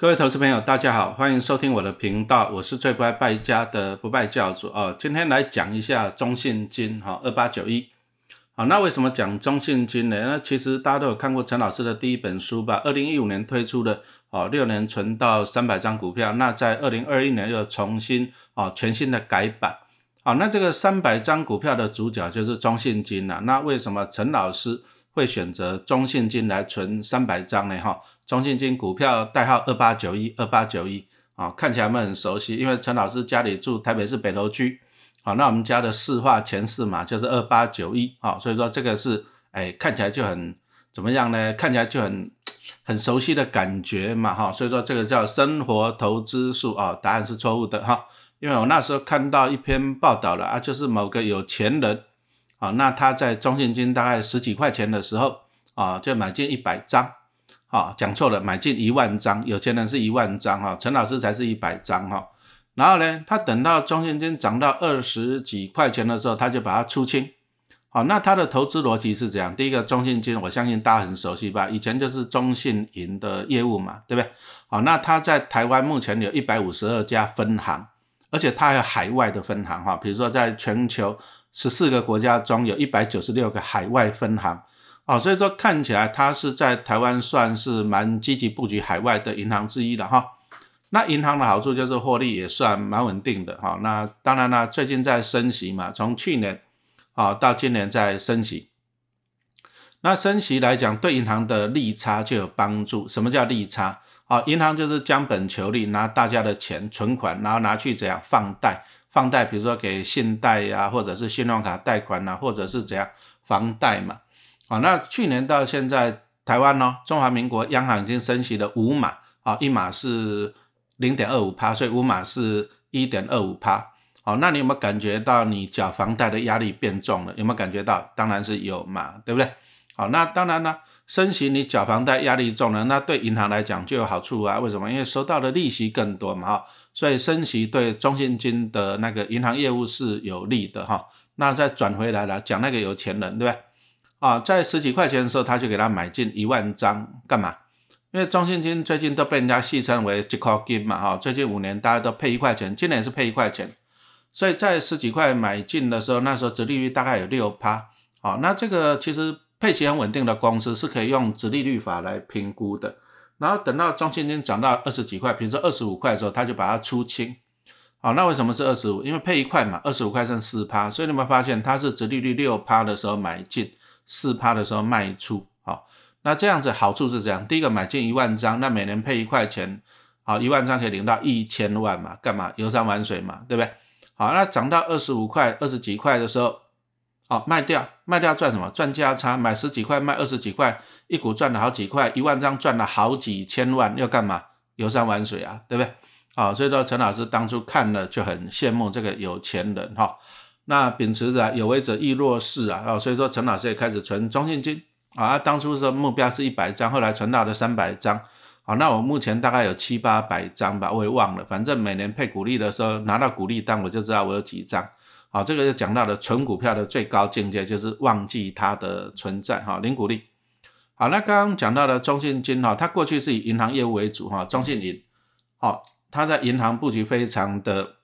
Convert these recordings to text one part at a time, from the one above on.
各位投资朋友，大家好，欢迎收听我的频道，我是最不爱败家的不败教主哦。今天来讲一下中信金哈二八九一，好，那为什么讲中信金呢？那其实大家都有看过陈老师的第一本书吧？二零一五年推出的哦，六年存到三百张股票，那在二零二一年又重新哦全新的改版，好，那这个三百张股票的主角就是中信金了。那为什么陈老师会选择中信金来存三百张呢？哈？中信金股票代号二八九一二八九一啊，看起来我们很熟悉，因为陈老师家里住台北市北投区，好，那我们家的市话前四码就是二八九一啊，所以说这个是哎看起来就很怎么样呢？看起来就很 很熟悉的感觉嘛哈，所以说这个叫生活投资术啊，答案是错误的哈，因为我那时候看到一篇报道了啊，就是某个有钱人啊，那他在中信金大概十几块钱的时候啊，就买进一百张。好，讲错了，买进一万张，有钱人是一万张哈，陈老师才是一百张哈。然后呢，他等到中信金涨到二十几块钱的时候，他就把它出清。好，那他的投资逻辑是这样：第一个，中信金我相信大家很熟悉吧，以前就是中信银的业务嘛，对不对？好，那他在台湾目前有一百五十二家分行，而且他还有海外的分行哈，比如说在全球十四个国家中有一百九十六个海外分行。哦，所以说看起来它是在台湾算是蛮积极布局海外的银行之一的哈。那银行的好处就是获利也算蛮稳定的哈。那当然了，最近在升息嘛，从去年啊到今年在升息。那升息来讲，对银行的利差就有帮助。什么叫利差？啊，银行就是将本求利，拿大家的钱存款，然后拿去怎样放贷？放贷，比如说给信贷呀，或者是信用卡贷款呐，或者是怎样房贷嘛。啊，那去年到现在，台湾呢，中华民国央行已经升息了五码，啊，一码是零点二五趴，所以五码是一点二五趴。好，那你有没有感觉到你缴房贷的压力变重了？有没有感觉到？当然是有嘛，对不对？好，那当然呢，升息你缴房贷压力重了，那对银行来讲就有好处啊。为什么？因为收到的利息更多嘛，哈，所以升息对中信金的那个银行业务是有利的，哈。那再转回来了，讲那个有钱人，对不对？啊，在十几块钱的时候，他就给他买进一万张，干嘛？因为中信金最近都被人家戏称为一块金嘛，哈，最近五年大家都配一块钱，今年是配一块钱，所以在十几块买进的时候，那时候殖利率大概有六趴，好，那这个其实配息很稳定的公司是可以用殖利率法来评估的。然后等到中信金涨到二十几块，比如说二十五块的时候，他就把它出清，好，那为什么是二十五？因为配一块嘛，二十五块剩四趴，所以你们发现它是殖利率六趴的时候买进。四趴的时候卖出，好，那这样子好处是这样，第一个买进一万张，那每年配一块钱，好，一万张可以领到一千万嘛，干嘛游山玩水嘛，对不对？好，那涨到二十五块、二十几块的时候，哦卖掉，卖掉赚什么？赚价差，买十几块卖二十几块，一股赚了好几块，一万张赚了好几千万，要干嘛？游山玩水啊，对不对？好，所以说陈老师当初看了就很羡慕这个有钱人哈。那秉持着有为者亦若是啊，哦，所以说陈老师也开始存中信金啊，当初说目标是一百张，后来存到了三百张，好，那我目前大概有七八百张吧，我也忘了，反正每年配股利的时候拿到股利单，我就知道我有几张，好，这个就讲到了存股票的最高境界，就是忘记它的存在，哈，零股利，好，那刚刚讲到的中信金哈，它过去是以银行业务为主哈，中信银，好，它在银行布局非常的。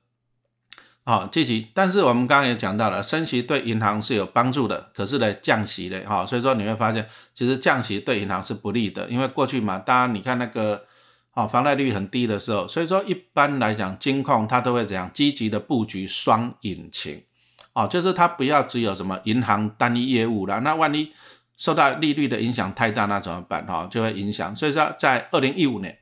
好积极，但是我们刚刚也讲到了，升息对银行是有帮助的，可是呢，降息的哈，所以说你会发现，其实降息对银行是不利的，因为过去嘛，大家你看那个，哦，房贷率很低的时候，所以说一般来讲，金控它都会怎样积极的布局双引擎，哦，就是它不要只有什么银行单一业务了，那万一受到利率的影响太大，那怎么办哈？就会影响，所以说在二零一五年。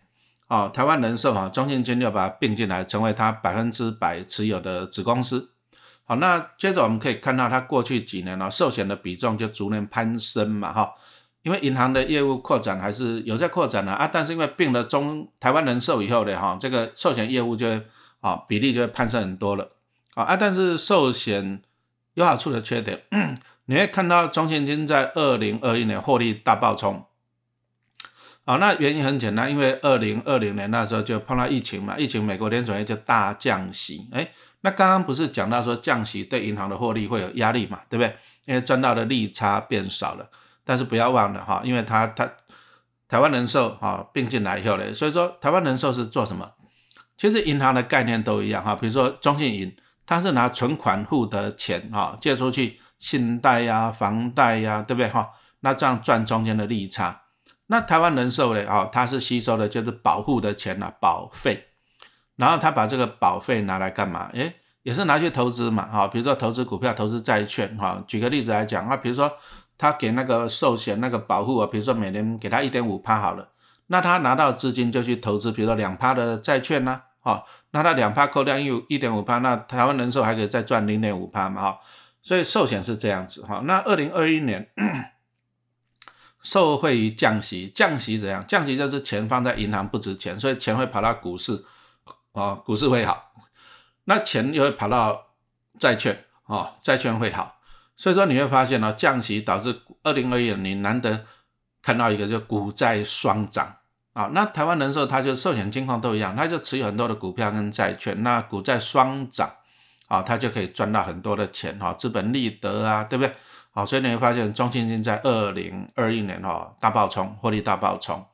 哦，台湾人寿哈，中信金就把它并进来，成为它百分之百持有的子公司。好，那接着我们可以看到，它过去几年呢，寿险的比重就逐年攀升嘛，哈，因为银行的业务扩展还是有在扩展的啊，但是因为并了中台湾人寿以后呢，哈，这个寿险业务就啊比例就会攀升很多了。啊啊，但是寿险有好处的缺点，你会看到中信金在二零二一年获利大爆冲。好，那原因很简单，因为二零二零年那时候就碰到疫情嘛，疫情美国联储会就大降息，哎，那刚刚不是讲到说降息对银行的获利会有压力嘛，对不对？因为赚到的利差变少了，但是不要忘了哈，因为它它台湾人寿啊并进来以后呢，所以说台湾人寿是做什么？其实银行的概念都一样哈，比如说中信银，它是拿存款户的钱哈借出去，信贷呀、房贷呀，对不对哈？那这样赚中间的利差。那台湾人寿呢？哦，它是吸收的就是保护的钱呐，保费。然后他把这个保费拿来干嘛？诶，也是拿去投资嘛，哈，比如说投资股票、投资债券，哈。举个例子来讲啊，比如说他给那个寿险那个保护啊，比如说每年给他一点五趴好了，那他拿到资金就去投资，比如说两趴的债券呢，哈，那他两趴扣掉一一点五趴，那台湾人寿还可以再赚零点五趴嘛，哈。所以寿险是这样子，哈。那二零二一年 受惠于降息，降息怎样？降息就是钱放在银行不值钱，所以钱会跑到股市。啊，股市会好，那钱又会跑到债券，哦，债券会好，所以说你会发现呢，降息导致二零二一年你难得看到一个就股债双涨啊。那台湾人寿它就寿险金况都一样，它就持有很多的股票跟债券，那股债双涨啊，它就可以赚到很多的钱哈，资本利得啊，对不对？好，所以你会发现中信金在二零二一年哈大爆冲，获利大爆冲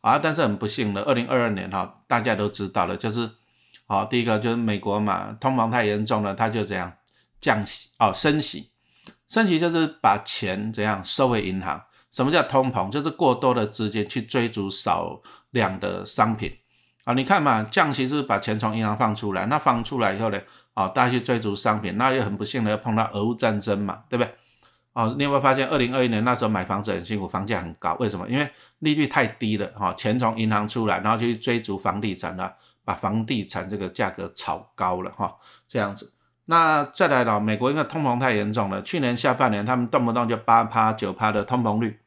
啊，但是很不幸的，二零二二年哈大家都知道了，就是。好，第一个就是美国嘛，通膨太严重了，它就这样降息哦，升息，升息就是把钱怎样收回银行。什么叫通膨？就是过多的资金去追逐少量的商品啊。你看嘛，降息是把钱从银行放出来，那放出来以后呢，哦，大家去追逐商品，那又很不幸的要碰到俄乌战争嘛，对不对？哦，你有没有发现，二零二一年那时候买房子很辛苦，房价很高，为什么？因为利率太低了，哈，钱从银行出来，然后就去追逐房地产了。把房地产这个价格炒高了哈，这样子。那再来了，美国因为通膨太严重了，去年下半年他们动不动就八趴九趴的通膨率，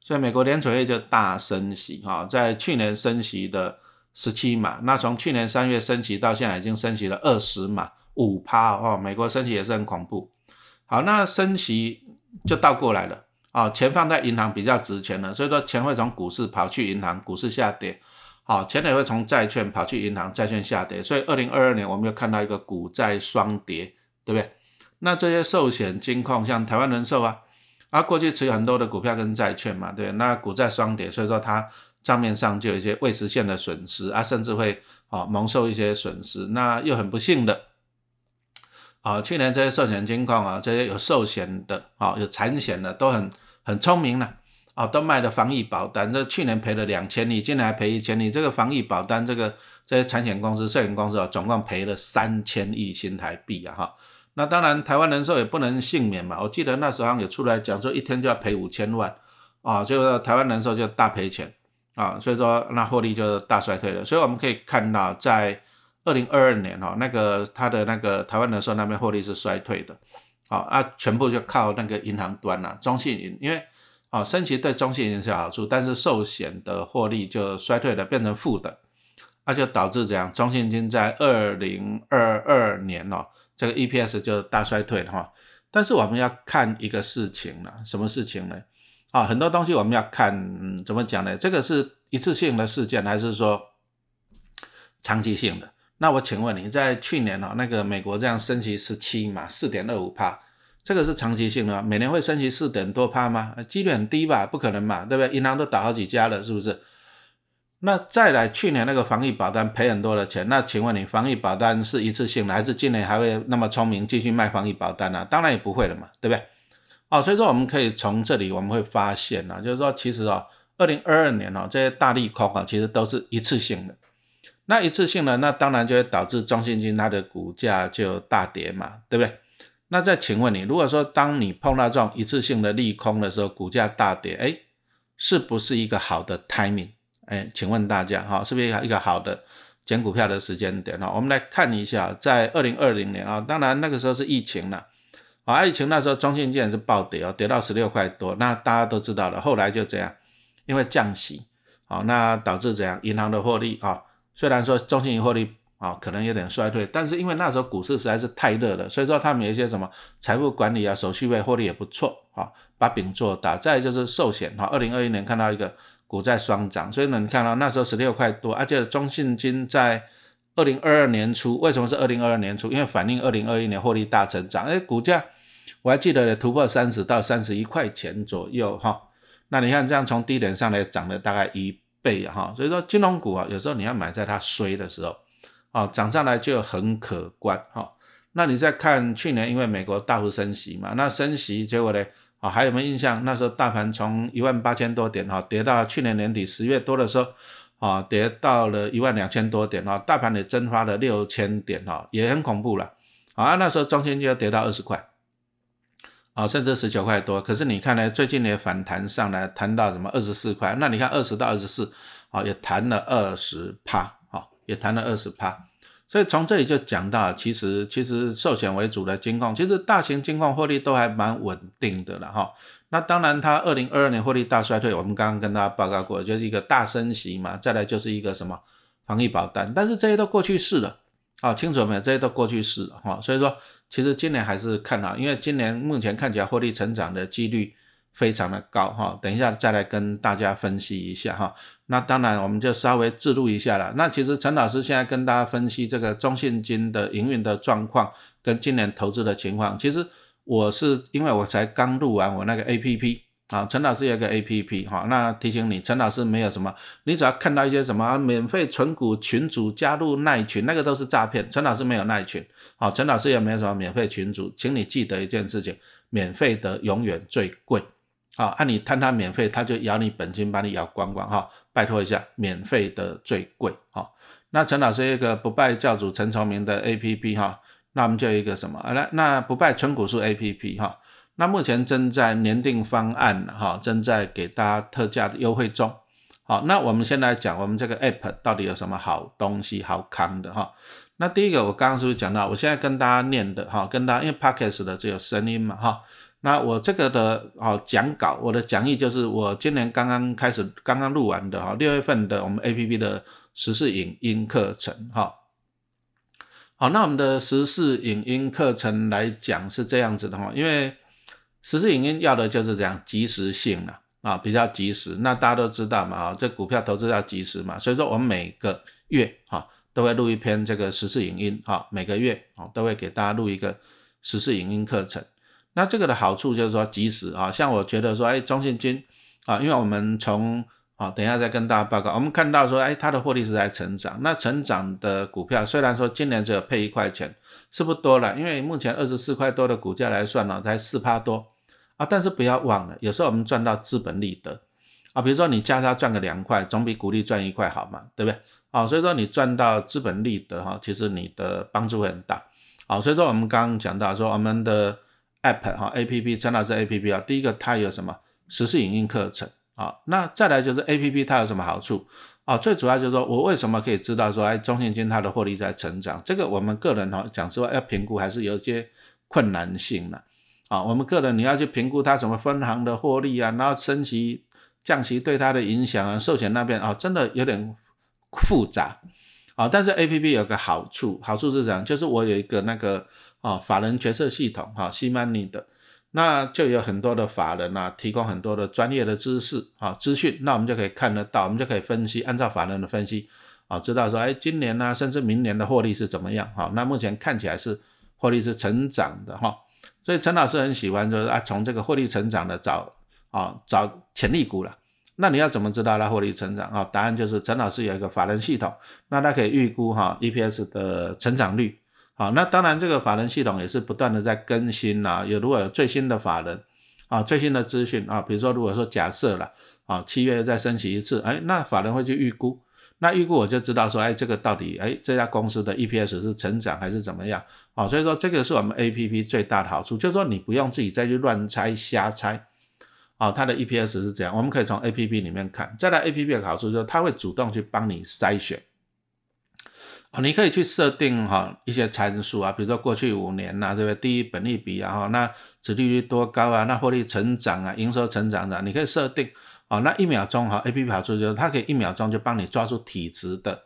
所以美国联储会就大升息哈，在去年升息的十七码，那从去年三月升息到现在已经升息了二十码五趴哦，美国升息也是很恐怖。好，那升息就倒过来了啊，钱放在银行比较值钱了，所以说钱会从股市跑去银行，股市下跌。好，钱也会从债券跑去银行，债券下跌，所以二零二二年我们又看到一个股债双跌，对不对？那这些寿险金控，像台湾人寿啊，啊过去持有很多的股票跟债券嘛，对，那股债双跌，所以说它账面上就有一些未实现的损失啊，甚至会啊蒙受一些损失。那又很不幸的，啊，去年这些寿险金控啊，这些有寿险的啊，有产险的都很很聪明了。啊都卖的防疫保单，这去年赔了两千亿，今年还赔一千亿。这个防疫保单，这个这些产险公司、寿险公司啊，总共赔了三千亿新台币啊！哈，那当然台湾人寿也不能幸免嘛。我记得那时候有出来讲说，一天就要赔五千万啊，就说台湾人寿就大赔钱啊，所以说那获利就大衰退了。所以我们可以看到，在二零二二年哈，那个他的那个台湾人寿那边获利是衰退的，好啊，全部就靠那个银行端了，中信银，因为。哦，升息对中信银是有好处，但是寿险的获利就衰退了，变成负的，那就导致这样，中信金在二零二二年哦，这个 EPS 就大衰退了哈。但是我们要看一个事情了，什么事情呢？啊，很多东西我们要看怎么讲呢？这个是一次性的事件，还是说长期性的？那我请问你在去年哦，那个美国这样升息十七嘛，四点二五帕。这个是长期性的，每年会升息四点多趴吗？几率很低吧，不可能嘛，对不对？银行都倒好几家了，是不是？那再来，去年那个防疫保单赔很多的钱，那请问你，防疫保单是一次性的，还是今年还会那么聪明继续卖防疫保单呢？当然也不会了嘛，对不对？哦，所以说我们可以从这里我们会发现啊，就是说其实哦，二零二二年哦这些大利空啊，其实都是一次性的。那一次性的，那当然就会导致中信金它的股价就大跌嘛，对不对？那再请问你，如果说当你碰到这种一次性的利空的时候，股价大跌，哎，是不是一个好的 timing？哎，请问大家哈，是不是一个一个好的捡股票的时间点哈？我们来看一下，在二零二零年啊，当然那个时候是疫情了，啊，疫情那时候中信建是暴跌哦，跌到十六块多，那大家都知道了，后来就这样，因为降息，好，那导致怎样？银行的获利啊，虽然说中信银获利。啊，可能有点衰退，但是因为那时候股市实在是太热了，所以说他们有一些什么财富管理啊、手续费获利也不错啊，把饼做大。再就是寿险哈，二零二一年看到一个股债双涨，所以呢，你看到那时候十六块多，而且中信金在二零二二年初，为什么是二零二二年初？因为反映二零二一年获利大成长，哎，股价我还记得突破三十到三十一块钱左右哈。那你看这样从低点上来涨了大概一倍哈，所以说金融股啊，有时候你要买在它衰的时候，啊，涨上来就很可观哈。那你再看去年因为美国大幅升息嘛，那升息结果呢，啊，还有没有印象？那时候大盘从一万八千多点哈，跌到去年年底十月多的时候，啊，跌到了一万两千多点哈，大盘也蒸发了六千点哈，也很恐怖了。啊，那时候中线就要跌到二十块。啊，甚至十九块多，可是你看呢，最近也反弹上来，弹到什么二十四块？那你看二十到二十四，啊，也弹了二十趴，也谈了二十趴。所以从这里就讲到，其实其实寿险为主的金矿，其实大型金矿获利都还蛮稳定的了哈。那当然，它二零二二年获利大衰退，我们刚刚跟大家报告过，就是一个大升息嘛，再来就是一个什么防疫保单，但是这些都过去式了。啊，清楚没有？这些都过去式了哈，所以说其实今年还是看好，因为今年目前看起来获利成长的几率非常的高哈。等一下再来跟大家分析一下哈。那当然我们就稍微自录一下了。那其实陈老师现在跟大家分析这个中信金的营运的状况跟今年投资的情况，其实我是因为我才刚录完我那个 A P P。啊，陈老师有个 A P P 哈，那提醒你，陈老师没有什么，你只要看到一些什么免费存股群主加入耐群，那个都是诈骗。陈老师没有耐群，好，陈老师也没有什么免费群主，请你记得一件事情，免费的永远最贵。好，按你贪他免费，他就咬你本金，把你咬光光哈。拜托一下，免费的最贵。好，那陈老师一个不败教主陈崇明的 A P P 哈，那我们就一个什么？来，那不败存股数 A P P 哈。那目前正在年定方案哈，正在给大家特价的优惠中。好，那我们先来讲我们这个 app 到底有什么好东西、好康的哈。那第一个，我刚刚是不是讲到？我现在跟大家念的哈，跟大家因为 podcast 的只有声音嘛哈。那我这个的哦讲稿，我的讲义就是我今年刚刚开始、刚刚录完的哈，六月份的我们 app 的时事影音课程哈。好，那我们的时事影音课程来讲是这样子的哈，因为实时影音要的就是这样及时性了啊，比较及时。那大家都知道嘛啊，这股票投资要及时嘛，所以说我们每个月哈都会录一篇这个时事影音啊，每个月啊都会给大家录一个时事影音课程。那这个的好处就是说及时啊，像我觉得说哎，中信金啊，因为我们从啊等一下再跟大家报告，我们看到说哎，它的获利是在成长。那成长的股票虽然说今年只有配一块钱，是不多了，因为目前二十四块多的股价来算呢，才四趴多。啊，但是不要忘了，有时候我们赚到资本利得啊，比如说你加它赚个两块，总比股利赚一块好嘛，对不对？啊，所以说你赚到资本利得哈，其实你的帮助会很大。好，所以说我们刚刚讲到说我们的 app 哈，A P P 陈老师 A P P 啊，第一个它有什么实时影音课程啊，那再来就是 A P P 它有什么好处啊？最主要就是说我为什么可以知道说哎，中信金它的获利在成长，这个我们个人哈讲之外要评估还是有一些困难性的。啊，我们个人你要去评估它什么分行的获利啊，然后升息、降息对它的影响啊，寿险那边啊，真的有点复杂啊。但是 A P P 有个好处，好处是这样，就是我有一个那个啊法人决策系统哈，西曼尼的，那就有很多的法人啊，提供很多的专业的知识啊资讯，那我们就可以看得到，我们就可以分析，按照法人的分析啊，知道说，哎，今年呢，甚至明年的获利是怎么样？哈，那目前看起来是获利是成长的哈。所以陈老师很喜欢，就是啊，从这个获利成长的找啊找潜力股了。那你要怎么知道它获利成长啊？答案就是陈老师有一个法人系统，那他可以预估哈 EPS 的成长率。好，那当然这个法人系统也是不断的在更新呐。有如果有最新的法人啊，最新的资讯啊，比如说如果说假设了啊，七月再升起一次，哎，那法人会去预估。那预估我就知道说，哎，这个到底，哎，这家公司的 EPS 是成长还是怎么样？啊，所以说这个是我们 APP 最大的好处，就是说你不用自己再去乱猜瞎猜，啊，它的 EPS 是这样，我们可以从 APP 里面看。再来 APP 的好处就是它会主动去帮你筛选，啊，你可以去设定哈一些参数啊，比如说过去五年呐，对不对？第一本利比啊，那殖利率多高啊？那获利成长啊，营收成长的，你可以设定。哦，那一秒钟哈，A P P 好处就是它可以一秒钟就帮你抓住体值的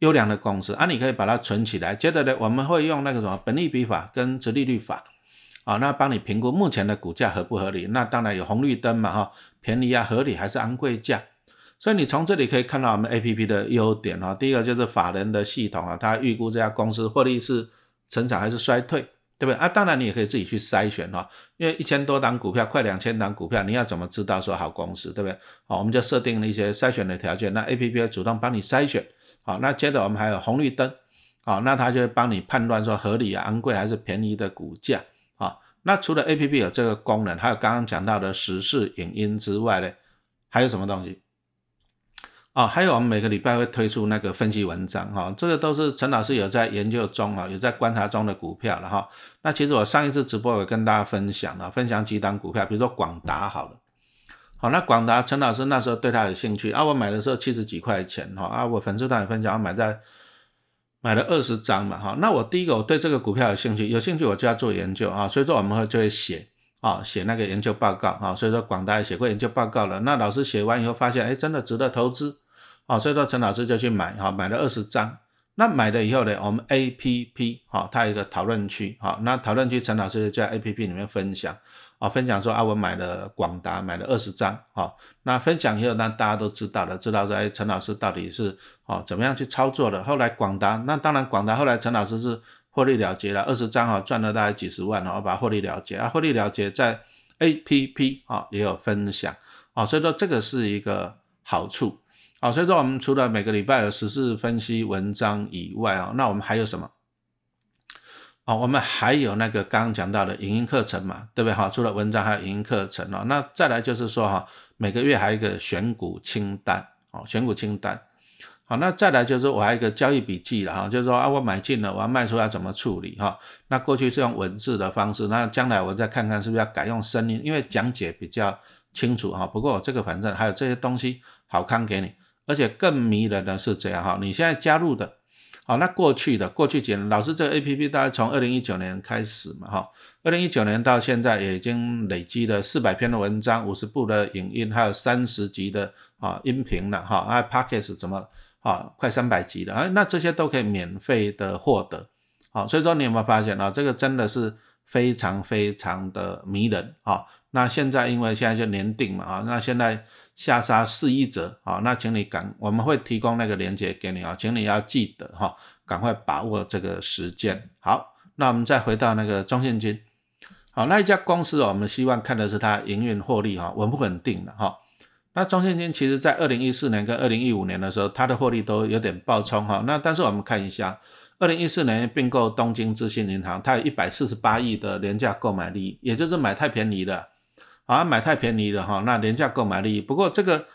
优良的公司啊，你可以把它存起来。接着呢，我们会用那个什么本利比法跟折利率法，啊，那帮你评估目前的股价合不合理。那当然有红绿灯嘛哈，便宜啊，合理还是昂贵价。所以你从这里可以看到我们 A P P 的优点啊，第一个就是法人的系统啊，它预估这家公司获利是成长还是衰退对不对啊？当然你也可以自己去筛选哈，因为一千多档股票，快两千档股票，你要怎么知道说好公司，对不对？好，我们就设定了一些筛选的条件，那 A P P 会主动帮你筛选。好，那接着我们还有红绿灯，好，那它就会帮你判断说合理啊、昂贵还是便宜的股价。好，那除了 A P P 有这个功能，还有刚刚讲到的时事影音之外呢，还有什么东西？哦，还有我们每个礼拜会推出那个分析文章，哈，这个都是陈老师有在研究中啊，有在观察中的股票了哈。那其实我上一次直播有跟大家分享了，分享几档股票，比如说广达好了，好，那广达陈老师那时候对他有兴趣啊，我买的时候七十几块钱哈，啊，我粉丝团也分享，我买在买了二十张嘛，哈，那我第一个我对这个股票有兴趣，有兴趣我就要做研究啊，所以说我们会就会写啊，写那个研究报告啊，所以说广达也写过研究报告了，那老师写完以后发现，哎，真的值得投资。好，所以说陈老师就去买，哈，买了二十张。那买了以后呢，我们 A P P，哈，它有一个讨论区，哈，那讨论区陈老师就在 A P P 里面分享，啊，分享说啊，我买了广达，买了二十张，好，那分享以后，那大家都知道了，知道说，哎，陈老师到底是，哦，怎么样去操作的？后来广达，那当然广达后来陈老师是获利了结了，二十张，哈，赚了大概几十万，然后把获利了结，啊，获利了结在 A P P，啊，也有分享，啊，所以说这个是一个好处。好，所以说我们除了每个礼拜有时事分析文章以外啊，那我们还有什么？哦，我们还有那个刚刚讲到的影音课程嘛，对不对？哈，除了文章还有影音课程哦。那再来就是说哈，每个月还有一个选股清单哦，选股清单。好，那再来就是我还有一个交易笔记了哈，就是说啊，我买进了，我要卖出要怎么处理哈？那过去是用文字的方式，那将来我再看看是不是要改用声音，因为讲解比较清楚哈。不过这个反正还有这些东西好看给你。而且更迷人的是这样哈，你现在加入的，好，那过去的过去几年，老师这个 A P P 大概从二零一九年开始嘛哈，二零一九年到现在也已经累积了四百篇的文章，五十部的影音，还有三十集的啊音频了哈，还有 Podcast 怎么啊，快三百集了啊，那这些都可以免费的获得，好，所以说你有没有发现啊，这个真的是非常非常的迷人啊，那现在因为现在就年定嘛啊，那现在。下杀四亿折，好，那请你赶，我们会提供那个链接给你啊，请你要记得哈，赶快把握这个时间。好，那我们再回到那个中信金，好，那一家公司我们希望看的是它营运获利哈，稳不稳定的哈。那中信金其实在二零一四年跟二零一五年的时候，它的获利都有点暴冲哈。那但是我们看一下，二零一四年并购东京资信银行，它有一百四十八亿的廉价购买力，也就是买太便宜了。啊，买太便宜了哈，那廉价购买力。不过这个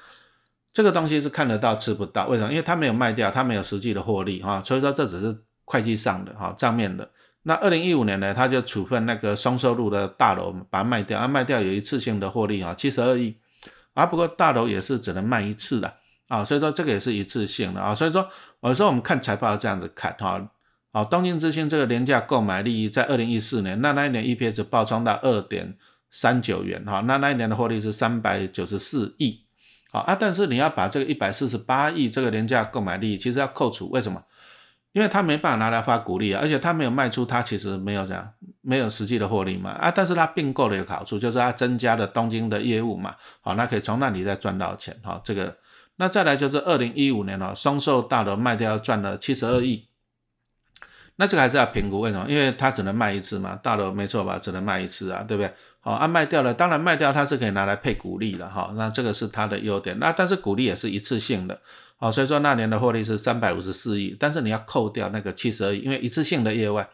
这个东西是看得到吃不到，为什么？因为它没有卖掉，它没有实际的获利哈，所以说这只是会计上的哈账面的。那二零一五年呢，他就处分那个双收入的大楼，把它卖掉，啊卖掉有一次性的获利哈，七十二亿。啊，不过大楼也是只能卖一次的啊，所以说这个也是一次性的啊，所以说我说我们看财报这样子看哈，啊，东京之星这个廉价购买利益在二零一四年，那那一年 EPS 爆冲到二点。三九元哈，那那一年的获利是三百九十四亿，好啊，但是你要把这个一百四十八亿这个廉价购买力，其实要扣除，为什么？因为他没办法拿来发股利啊，而且他没有卖出，他其实没有这样，没有实际的获利嘛啊，但是他并购的一个好处就是他增加了东京的业务嘛，好，那可以从那里再赚到钱哈，这个，那再来就是二零一五年了，松寿大楼卖掉赚了七十二亿。那这个还是要评估，为什么？因为它只能卖一次嘛，大楼没错吧？只能卖一次啊，对不对？好，啊卖掉了，当然卖掉它是可以拿来配股利的哈，那这个是它的优点。那但是股利也是一次性的，好，所以说那年的获利是三百五十四亿，但是你要扣掉那个七十二亿，因为一次性的业外，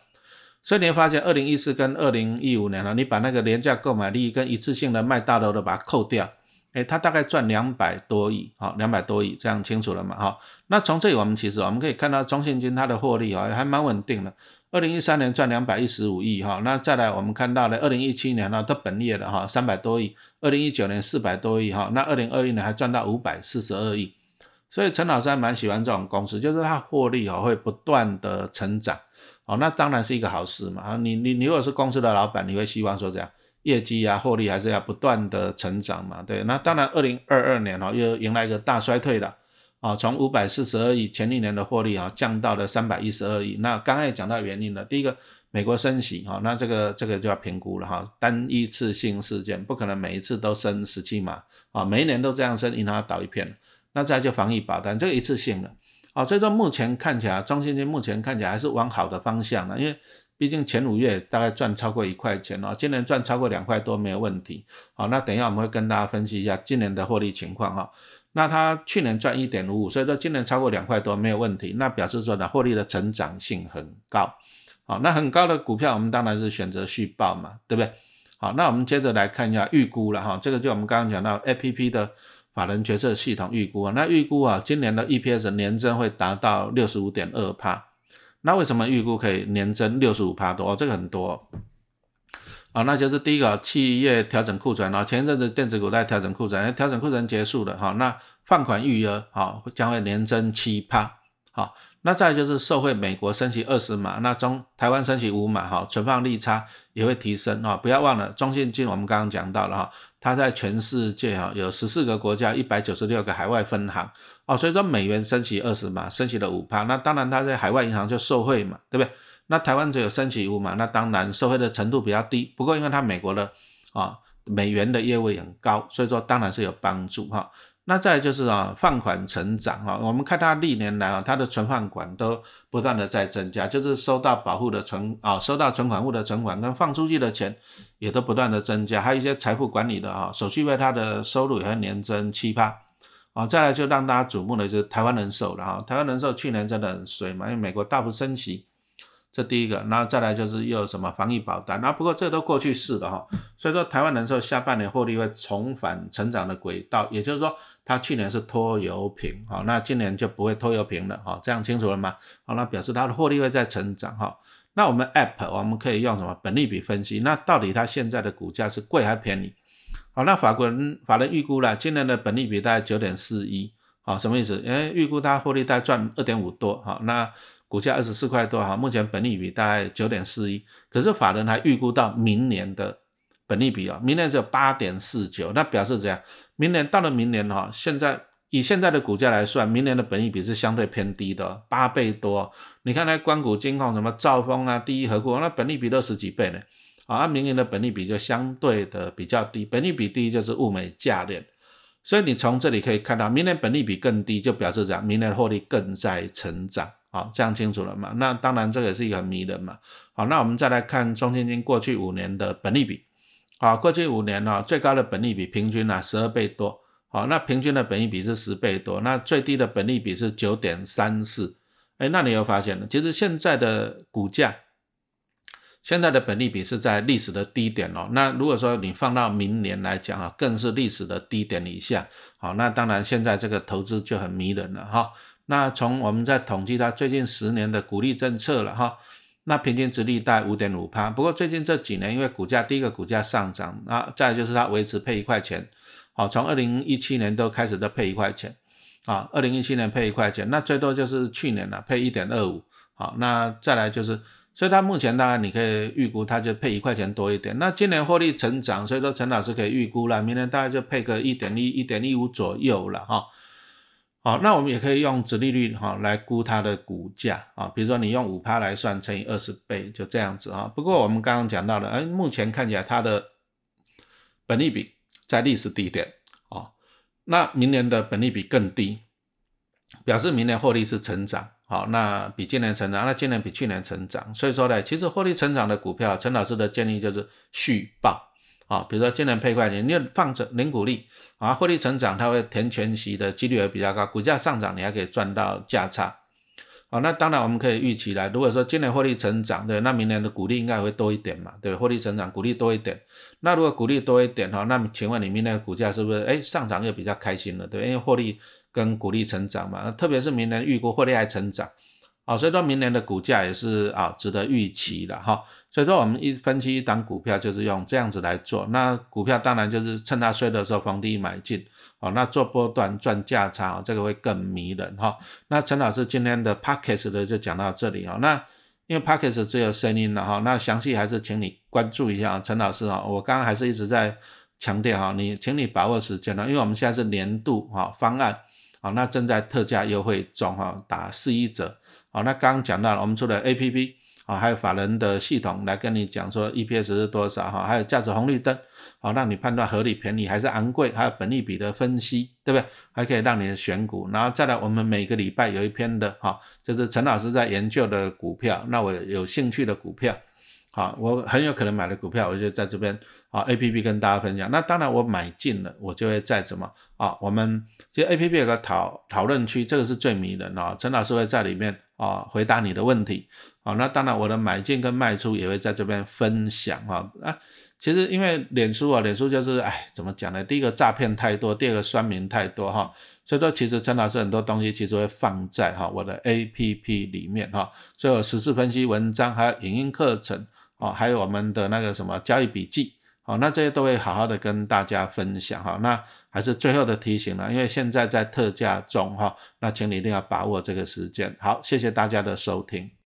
所以你会发现二零一四跟二零一五年呢，你把那个廉价购买力跟一次性的卖大楼的把它扣掉。哎，它大概赚两百多亿，好，两百多亿，这样清楚了嘛？哈，那从这里我们其实我们可以看到中信金它的获利啊，还蛮稳定的。二零一三年赚两百一十五亿，哈，那再来我们看到了二零一七年呢，它本业的哈三百多亿，二零一九年四百多亿，哈，那二零二一年还赚到五百四十二亿。所以陈老师还蛮喜欢这种公司，就是它获利哈会不断的成长，哦，那当然是一个好事嘛。你你你如果是公司的老板，你会希望说这样。业绩啊，获利还是要不断的成长嘛，对。那当然，二零二二年哦，又迎来一个大衰退了，啊，从五百四十二亿前一年的获利啊，降到了三百一十二亿。那刚才讲到原因了，第一个，美国升息哈，那这个这个就要评估了哈，单一次性事件不可能每一次都升十七码啊，每一年都这样升，银行倒一片。那再就防疫保单，这个一次性的，啊，所以说目前看起来，中信金目前看起来还是往好的方向了，因为。毕竟前五月大概赚超过一块钱哦，今年赚超过两块多没有问题。好，那等一下我们会跟大家分析一下今年的获利情况哈。那它去年赚一点五五，所以说今年超过两块多没有问题，那表示说呢，获利的成长性很高。好，那很高的股票我们当然是选择续报嘛，对不对？好，那我们接着来看一下预估了哈，这个就我们刚刚讲到 A P P 的法人决策系统预估啊，那预估啊，今年的 E P S 年增会达到六十五点二帕。那为什么预估可以年增六十五帕多？哦，这个很多。好，那就是第一个企业调整库存，然后前一阵子电子股在调整库存，调整库存结束了，哈，那放款预额好将会年增七帕，好，那再就是受惠美国升息二十码，那中台湾升息五码，哈，存放利差也会提升，哈，不要忘了中信金我们刚刚讲到了，哈，它在全世界哈有十四个国家一百九十六个海外分行，哦，所以说美元升息二十码，升息了五帕，那当然它在海外银行就受惠嘛，对不对？那台湾只有升息五嘛，那当然受惠的程度比较低。不过因为它美国的啊美元的业务很高，所以说当然是有帮助哈。那再就是啊放款成长哈，我们看它历年来啊它的存放款都不断的在增加，就是收到保护的存啊收到存款户的存款跟放出去的钱也都不断的增加，还有一些财富管理的啊手续费它的收入也会年增七八啊。再来就让大家瞩目的就是台湾人寿了哈，台湾人寿去年真的很衰嘛，因为美国大幅升息。这第一个，然后再来就是又有什么防疫保单，那不过这都过去式了哈，所以说台湾人寿下半年获利会重返成长的轨道，也就是说它去年是拖油瓶，好，那今年就不会拖油瓶了，好，这样清楚了吗？好，那表示它的获利会在成长哈。那我们 App 我们可以用什么本利比分析？那到底它现在的股价是贵还是便宜？好，那法国人法人预估了今年的本利比大概九点四一，好，什么意思？为预估它获利大概赚二点五多，好，那。股价二十四块多哈，目前本利比大概九点四一，可是法人还预估到明年的本利比啊，明年只有八点四九，那表示怎样？明年到了明年哈，现在以现在的股价来算，明年的本利比是相对偏低的，八倍多。你看那关谷金控什么兆丰啊，第一和库，那本利比都十几倍呢，啊，明年的本利比就相对的比较低，本利比低就是物美价廉，所以你从这里可以看到，明年本利比更低，就表示怎样？明年的获利更在成长。好，这样清楚了嘛？那当然，这个也是一个很迷人嘛。好，那我们再来看中信金过去五年的本利比。好，过去五年呢，最高的本利比平均呢十二倍多。好，那平均的本利比是十倍多，那最低的本利比是九点三四。哎，那你有发现呢？其实现在的股价，现在的本利比是在历史的低点哦。那如果说你放到明年来讲啊，更是历史的低点以下。好，那当然现在这个投资就很迷人了哈。那从我们在统计它最近十年的股利政策了哈，那平均值率大概五点五趴。不过最近这几年因为股价第一个股价上涨，啊，再就是它维持配一块钱，好，从二零一七年都开始都配一块钱，啊，二零一七年配一块钱，那最多就是去年了配一点二五，好，那再来就是，所以它目前大概你可以预估它就配一块钱多一点。那今年获利成长，所以说陈老师可以预估了，明年大概就配个一点一、一点一五左右了哈。好，那我们也可以用殖利率哈来估它的股价啊，比如说你用五趴来算，乘以二十倍，就这样子啊。不过我们刚刚讲到了，哎，目前看起来它的本利比在历史低点啊，那明年的本利比更低，表示明年获利是成长，好，那比今年成长，那今年比去年成长，所以说呢，其实获利成长的股票，陈老师的建议就是续报。啊，比如说今年配块你，你放着零股利，啊，获利成长，它会填全息的几率也比较高，股价上涨你还可以赚到价差。好，那当然我们可以预期来，如果说今年获利成长，对，那明年的股利应该会多一点嘛，对，获利成长，股利多一点。那如果股利多一点哈，那请问你明年的股价是不是哎上涨又比较开心了，对，因为获利跟股利成长嘛，特别是明年预估获利还成长。好，所以说明年的股价也是啊，值得预期的哈。所以说我们一分期一档股票就是用这样子来做。那股票当然就是趁它衰的时候逢低买进，好，那做波段赚价差，这个会更迷人哈。那陈老师今天的 p a c k a g e 的就讲到这里哈。那因为 p a c k a g e 只有声音了哈，那详细还是请你关注一下陈老师哈。我刚刚还是一直在强调哈，你请你把握时间了，因为我们现在是年度哈方案，好，那正在特价优惠中哈，打四一折。好，那刚刚讲到了，我们除了 A P P 啊，还有法人的系统来跟你讲说 E P S 是多少哈，还有价值红绿灯，好让你判断合理便宜还是昂贵，还有本利比的分析，对不对？还可以让你选股，然后再来我们每个礼拜有一篇的哈，就是陈老师在研究的股票，那我有兴趣的股票，好，我很有可能买的股票，我就在这边啊 A P P 跟大家分享。那当然我买进了，我就会在怎么啊？我们其实 A P P 有个讨讨论区，这个是最迷人啊。陈老师会在里面啊回答你的问题。好，那当然我的买进跟卖出也会在这边分享啊啊。其实因为脸书啊，脸书就是哎怎么讲呢？第一个诈骗太多，第二个酸民太多哈。所以说其实陈老师很多东西其实会放在哈我的 A P P 里面哈。所以有实时分析文章，还有影音课程。哦，还有我们的那个什么交易笔记，哦，那这些都会好好的跟大家分享哈。那还是最后的提醒了，因为现在在特价中哈，那请你一定要把握这个时间。好，谢谢大家的收听。